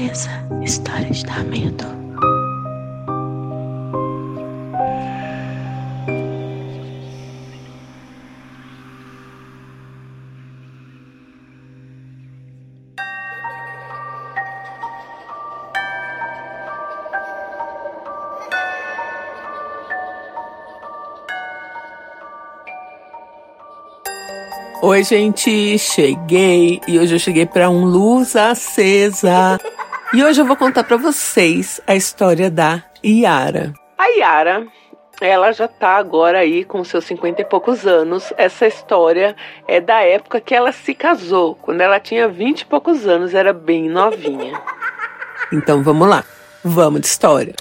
Acesa, história de dar medo. Oi, gente, cheguei e hoje eu cheguei para um luz acesa. E hoje eu vou contar para vocês a história da Yara. A Yara, ela já tá agora aí com seus 50 e poucos anos. Essa história é da época que ela se casou, quando ela tinha 20 e poucos anos, era bem novinha. Então vamos lá, vamos de história.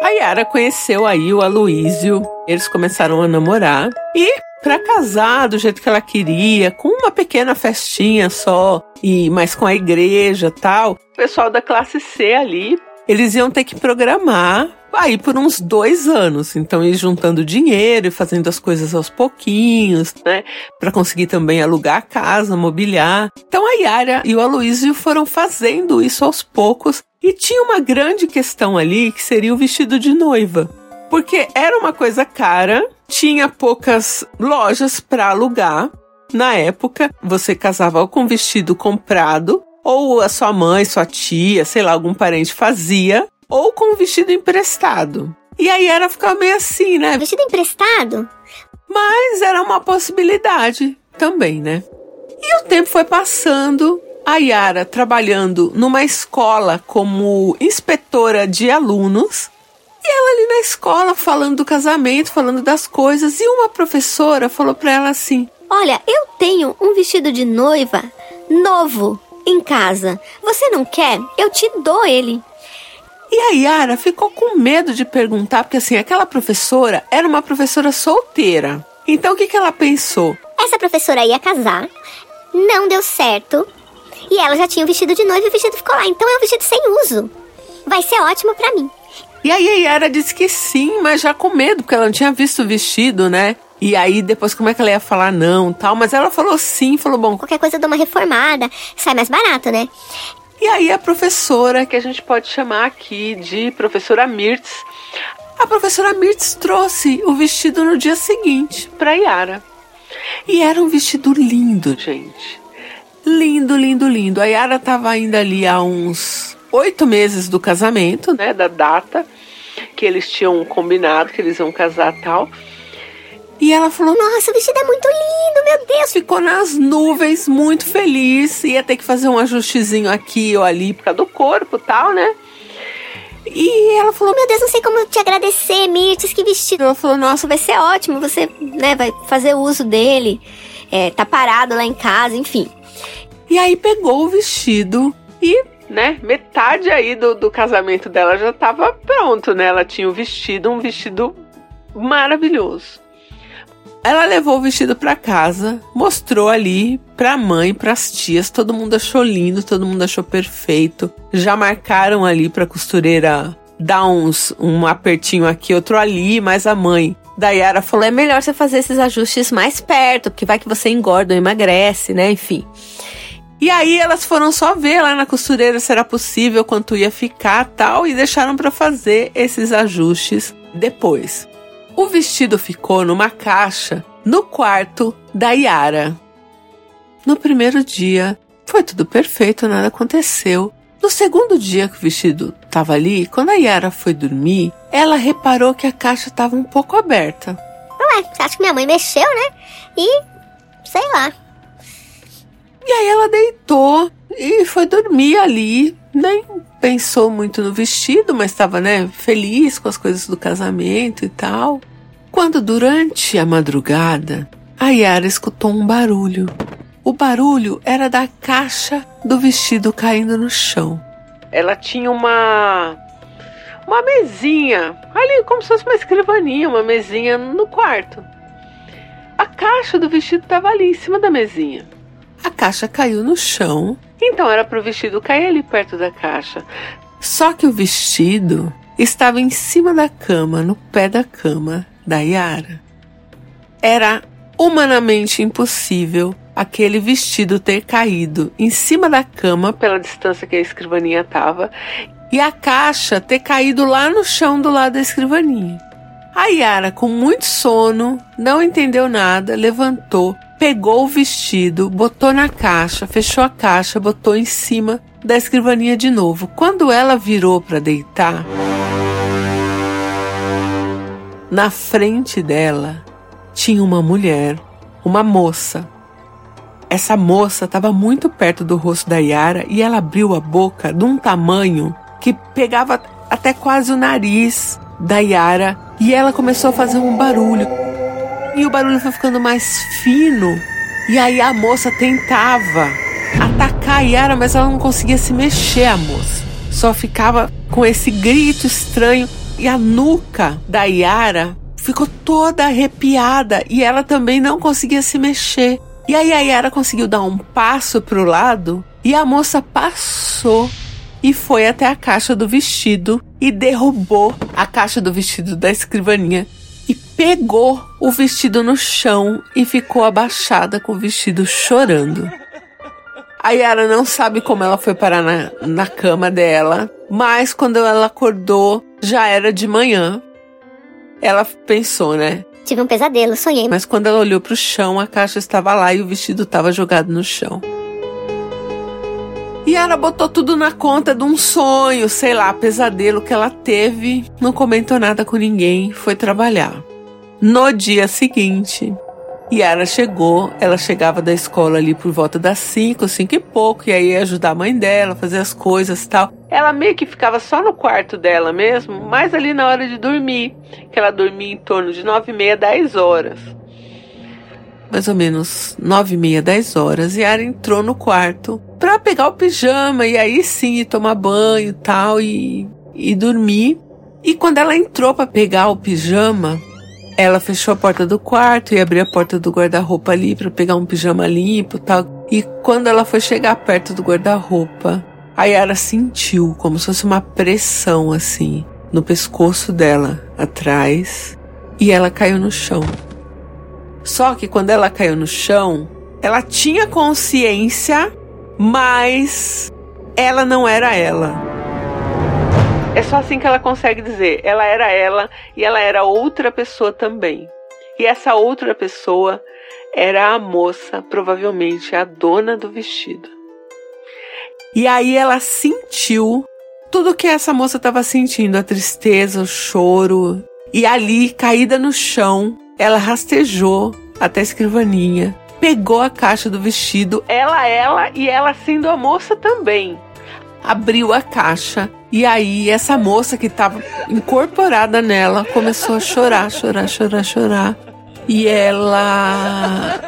A Yara conheceu aí o Aloísio, eles começaram a namorar e para casar do jeito que ela queria, com uma pequena festinha só e mais com a igreja, tal. O pessoal da classe C ali, eles iam ter que programar aí por uns dois anos. Então, ir juntando dinheiro e fazendo as coisas aos pouquinhos, né? Para conseguir também alugar a casa, mobiliar. Então, a Yara e o Aloysio foram fazendo isso aos poucos e tinha uma grande questão ali que seria o vestido de noiva. Porque era uma coisa cara, tinha poucas lojas para alugar. Na época, você casava com vestido comprado, ou a sua mãe, sua tia, sei lá, algum parente fazia, ou com vestido emprestado. E aí era ficar meio assim, né? Vestido emprestado? Mas era uma possibilidade também, né? E o tempo foi passando, a Yara trabalhando numa escola como inspetora de alunos. E ela ali na escola falando do casamento, falando das coisas, e uma professora falou para ela assim: Olha, eu tenho um vestido de noiva novo em casa. Você não quer? Eu te dou ele. E a Yara ficou com medo de perguntar, porque assim, aquela professora era uma professora solteira. Então o que, que ela pensou? Essa professora ia casar, não deu certo, e ela já tinha o vestido de noiva e o vestido ficou lá. Então é um vestido sem uso. Vai ser ótimo para mim. E aí a Yara disse que sim, mas já com medo, porque ela não tinha visto o vestido, né? E aí depois como é que ela ia falar não tal, mas ela falou sim, falou bom. Qualquer coisa dá uma reformada, sai mais barato, né? E aí a professora, que a gente pode chamar aqui de professora Mirtz, a professora Mirtz trouxe o vestido no dia seguinte para Yara. E era um vestido lindo, gente. Lindo, lindo, lindo. A Yara tava ainda ali há uns oito meses do casamento, né? Da data que eles tinham combinado que eles iam casar tal. E ela falou: Nossa, o vestido é muito lindo, meu Deus. Ficou nas nuvens, muito feliz. Ia ter que fazer um ajustezinho aqui ou ali por causa do corpo tal, né? E ela falou: Meu Deus, não sei como te agradecer, Mirtes, que vestido. Ela falou: Nossa, vai ser ótimo. Você né, vai fazer uso dele. É, tá parado lá em casa, enfim. E aí pegou o vestido e né? Metade aí do, do casamento dela já estava pronto, né? Ela tinha o vestido, um vestido maravilhoso. Ela levou o vestido para casa, mostrou ali pra mãe, pras tias, todo mundo achou lindo, todo mundo achou perfeito. Já marcaram ali pra costureira dar uns um apertinho aqui, outro ali, mas a mãe da Yara falou: "É melhor você fazer esses ajustes mais perto, porque vai que você engorda ou emagrece, né? Enfim. E aí elas foram só ver lá na costureira se era possível, quanto ia ficar, tal, e deixaram para fazer esses ajustes depois. O vestido ficou numa caixa no quarto da Yara. No primeiro dia, foi tudo perfeito, nada aconteceu. No segundo dia que o vestido estava ali, quando a Yara foi dormir, ela reparou que a caixa estava um pouco aberta. Ué, acho que minha mãe mexeu, né? E sei lá. E aí ela deitou e foi dormir ali. Nem pensou muito no vestido, mas estava, né, feliz com as coisas do casamento e tal. Quando durante a madrugada, a Yara escutou um barulho. O barulho era da caixa do vestido caindo no chão. Ela tinha uma uma mesinha, ali como se fosse uma escrivaninha, uma mesinha no quarto. A caixa do vestido estava ali em cima da mesinha. A caixa caiu no chão, então era para o vestido cair ali perto da caixa. Só que o vestido estava em cima da cama, no pé da cama da Yara. Era humanamente impossível aquele vestido ter caído em cima da cama pela distância que a escrivaninha estava e a caixa ter caído lá no chão do lado da escrivaninha. A Yara, com muito sono, não entendeu nada, levantou, pegou o vestido, botou na caixa, fechou a caixa, botou em cima da escrivaninha de novo. Quando ela virou para deitar, na frente dela tinha uma mulher, uma moça. Essa moça estava muito perto do rosto da Yara e ela abriu a boca de um tamanho que pegava até quase o nariz da Yara e ela começou a fazer um barulho. E o barulho foi ficando mais fino. E aí a moça tentava atacar a Yara, mas ela não conseguia se mexer, a moça. Só ficava com esse grito estranho. E a nuca da Yara ficou toda arrepiada e ela também não conseguia se mexer. E aí a Yara conseguiu dar um passo para o lado e a moça passou e foi até a caixa do vestido e derrubou a caixa do vestido da escrivaninha e pegou o vestido no chão e ficou abaixada com o vestido chorando. A Yara não sabe como ela foi parar na, na cama dela, mas quando ela acordou, já era de manhã. Ela pensou, né? Tive um pesadelo, sonhei. Mas quando ela olhou para o chão, a caixa estava lá e o vestido estava jogado no chão. E ela botou tudo na conta de um sonho, sei lá, pesadelo que ela teve. Não comentou nada com ninguém, foi trabalhar. No dia seguinte, Yara chegou, ela chegava da escola ali por volta das 5, 5 e pouco, e aí ia ajudar a mãe dela, fazer as coisas tal. Ela meio que ficava só no quarto dela mesmo, mas ali na hora de dormir, que ela dormia em torno de 9 e meia, 10 horas. Mais ou menos 9 e meia, 10 horas, Yara entrou no quarto pra pegar o pijama e aí sim tomar banho e tal e, dormir. E quando ela entrou para pegar o pijama, ela fechou a porta do quarto e abriu a porta do guarda-roupa ali para pegar um pijama limpo tal. E quando ela foi chegar perto do guarda-roupa, a Yara sentiu como se fosse uma pressão assim no pescoço dela atrás e ela caiu no chão. Só que quando ela caiu no chão, ela tinha consciência mas ela não era ela. É só assim que ela consegue dizer. Ela era ela e ela era outra pessoa também. E essa outra pessoa era a moça, provavelmente a dona do vestido. E aí ela sentiu tudo que essa moça estava sentindo, a tristeza, o choro. E ali, caída no chão, ela rastejou até a escrivaninha pegou a caixa do vestido, ela, ela e ela sendo a moça também. Abriu a caixa e aí essa moça que estava incorporada nela começou a chorar, chorar, chorar, chorar. E ela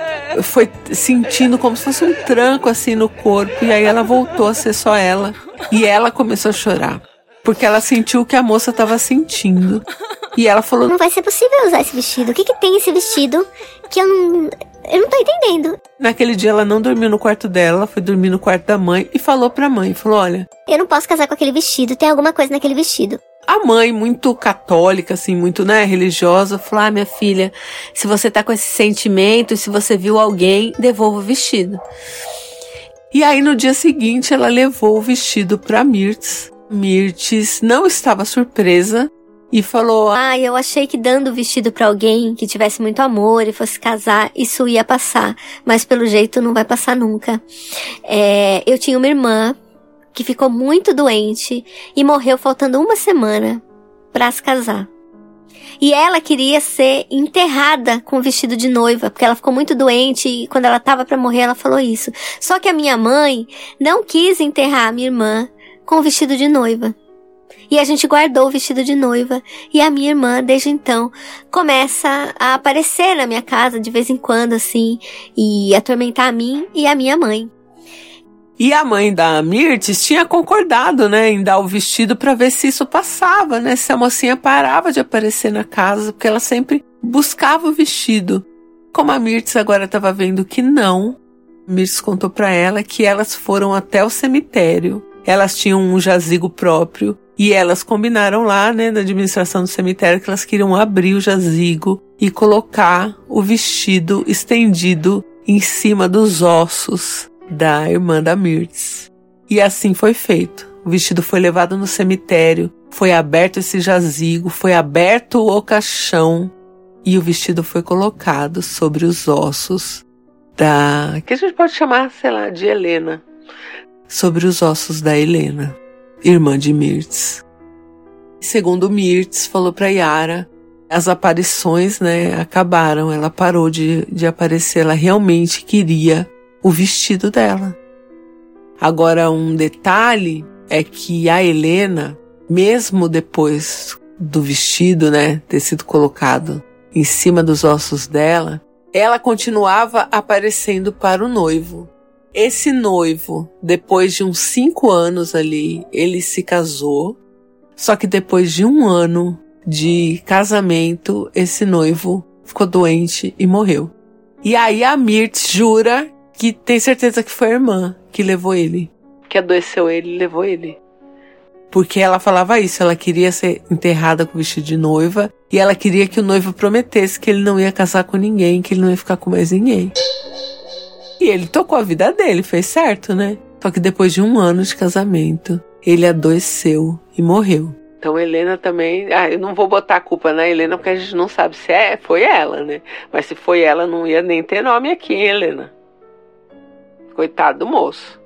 foi sentindo como se fosse um tranco assim no corpo. E aí ela voltou a ser só ela. E ela começou a chorar. Porque ela sentiu o que a moça estava sentindo. E ela falou: Não vai ser possível usar esse vestido. O que, que tem esse vestido que eu não. Eu não tô entendendo. Naquele dia ela não dormiu no quarto dela, foi dormir no quarto da mãe e falou pra mãe, falou: "Olha, eu não posso casar com aquele vestido, tem alguma coisa naquele vestido". A mãe, muito católica, assim, muito, né, religiosa, falou: ah, minha filha, se você tá com esse sentimento, se você viu alguém, devolva o vestido. E aí, no dia seguinte, ela levou o vestido pra Mirtz. Mirtz não estava surpresa, e falou: Ah, eu achei que dando o vestido para alguém que tivesse muito amor e fosse casar, isso ia passar. Mas pelo jeito não vai passar nunca. É, eu tinha uma irmã que ficou muito doente e morreu faltando uma semana para se casar. E ela queria ser enterrada com o vestido de noiva, porque ela ficou muito doente e quando ela tava para morrer ela falou isso. Só que a minha mãe não quis enterrar a minha irmã com o vestido de noiva. E a gente guardou o vestido de noiva. E a minha irmã, desde então, começa a aparecer na minha casa de vez em quando, assim, e atormentar a mim e a minha mãe. E a mãe da Mirtes tinha concordado, né, em dar o vestido para ver se isso passava, né, se a mocinha parava de aparecer na casa, porque ela sempre buscava o vestido. Como a Mirtes agora estava vendo que não, Mirtes contou para ela que elas foram até o cemitério. Elas tinham um jazigo próprio E elas combinaram lá, né, na administração do cemitério, que elas queriam abrir o jazigo e colocar o vestido estendido em cima dos ossos da irmã da Mirtz. E assim foi feito. O vestido foi levado no cemitério, foi aberto esse jazigo, foi aberto o caixão e o vestido foi colocado sobre os ossos da. que a gente pode chamar, sei lá, de Helena. Sobre os ossos da Helena, irmã de Mirtz. Segundo Mirtz, falou para Yara, as aparições, né, acabaram. Ela parou de, de aparecer. Ela realmente queria o vestido dela. Agora, um detalhe é que a Helena, mesmo depois do vestido, né, ter sido colocado em cima dos ossos dela, ela continuava aparecendo para o noivo. Esse noivo, depois de uns cinco anos ali, ele se casou. Só que depois de um ano de casamento, esse noivo ficou doente e morreu. E aí a Mirtz jura que tem certeza que foi a irmã que levou ele. Que adoeceu ele e levou ele. Porque ela falava isso, ela queria ser enterrada com vestido de noiva e ela queria que o noivo prometesse que ele não ia casar com ninguém, que ele não ia ficar com mais ninguém. E ele tocou a vida dele, fez certo, né? Só que depois de um ano de casamento, ele adoeceu e morreu. Então Helena também, ah, eu não vou botar a culpa na Helena porque a gente não sabe se é, foi ela, né? Mas se foi ela, não ia nem ter nome aqui, hein, Helena. Coitado do moço.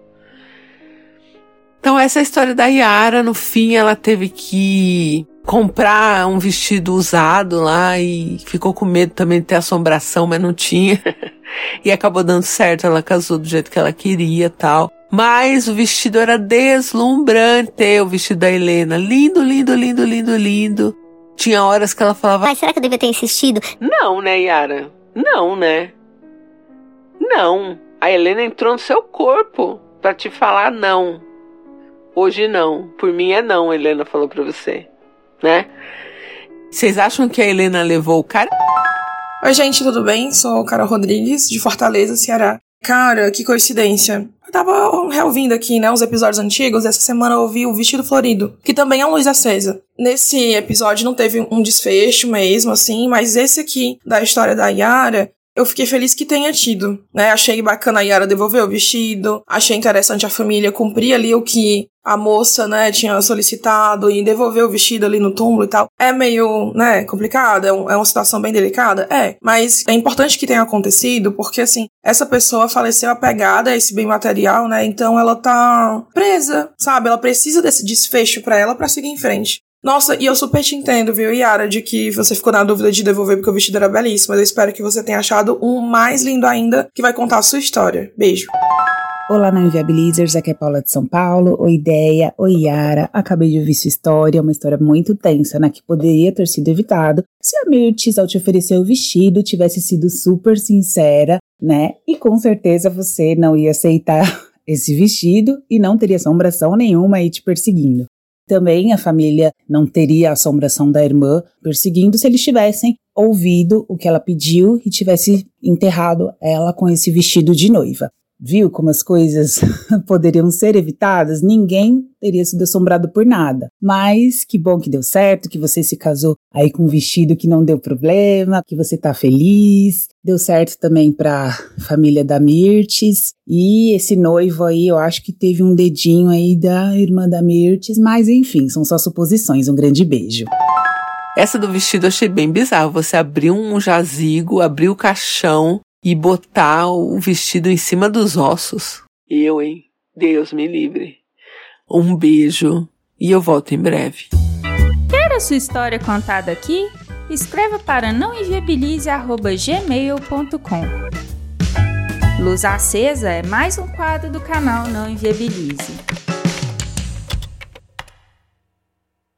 Então, essa é a história da Yara. No fim, ela teve que comprar um vestido usado lá e ficou com medo também de ter assombração, mas não tinha. e acabou dando certo. Ela casou do jeito que ela queria tal. Mas o vestido era deslumbrante, o vestido da Helena. Lindo, lindo, lindo, lindo, lindo. Tinha horas que ela falava. Mas será que eu devia ter insistido? Não, né, Yara? Não, né? Não. A Helena entrou no seu corpo para te falar não. Hoje não. Por mim é não, Helena falou pra você. Né? Vocês acham que a Helena levou o cara? Oi, gente, tudo bem? Sou Carol Rodrigues, de Fortaleza, Ceará. Cara, que coincidência. Eu tava reouvindo aqui, né, os episódios antigos, essa semana eu ouvi o Vestido Florido, que também é um Luz Acesa. Nesse episódio não teve um desfecho mesmo, assim, mas esse aqui, da história da Yara, eu fiquei feliz que tenha tido, né? Achei bacana a Yara devolver o vestido, achei interessante a família cumprir ali o que a moça, né, tinha solicitado e devolver o vestido ali no túmulo e tal. É meio, né, complicado, é, um, é uma situação bem delicada, é, mas é importante que tenha acontecido porque, assim, essa pessoa faleceu apegada a esse bem material, né, então ela tá presa, sabe? Ela precisa desse desfecho para ela para seguir em frente. Nossa, e eu super te entendo, viu, Yara, de que você ficou na dúvida de devolver porque o vestido era belíssimo. Mas eu espero que você tenha achado um mais lindo ainda que vai contar a sua história. Beijo. Olá, não Inviabilizers, aqui é Paula de São Paulo. Oi, Ideia. Oi, Yara. Acabei de ouvir sua história, uma história muito tensa, né? Que poderia ter sido evitado se a Mirtes, ao te oferecer o vestido, tivesse sido super sincera, né? E com certeza você não ia aceitar esse vestido e não teria assombração nenhuma aí te perseguindo. Também a família não teria a assombração da irmã perseguindo se eles tivessem ouvido o que ela pediu e tivesse enterrado ela com esse vestido de noiva. Viu como as coisas poderiam ser evitadas? Ninguém teria sido assombrado por nada. Mas que bom que deu certo, que você se casou aí com um vestido que não deu problema, que você tá feliz. Deu certo também para família da Mirtes. E esse noivo aí, eu acho que teve um dedinho aí da irmã da Mirtes, mas enfim, são só suposições. Um grande beijo. Essa do vestido eu achei bem bizarro. Você abriu um jazigo, abriu o caixão e botar o vestido em cima dos ossos. Eu, hein? Deus me livre. Um beijo e eu volto em breve. Quer a sua história contada aqui? Escreva para nãoenviabilize.gmail.com Luz Acesa é mais um quadro do canal Não Enviabilize.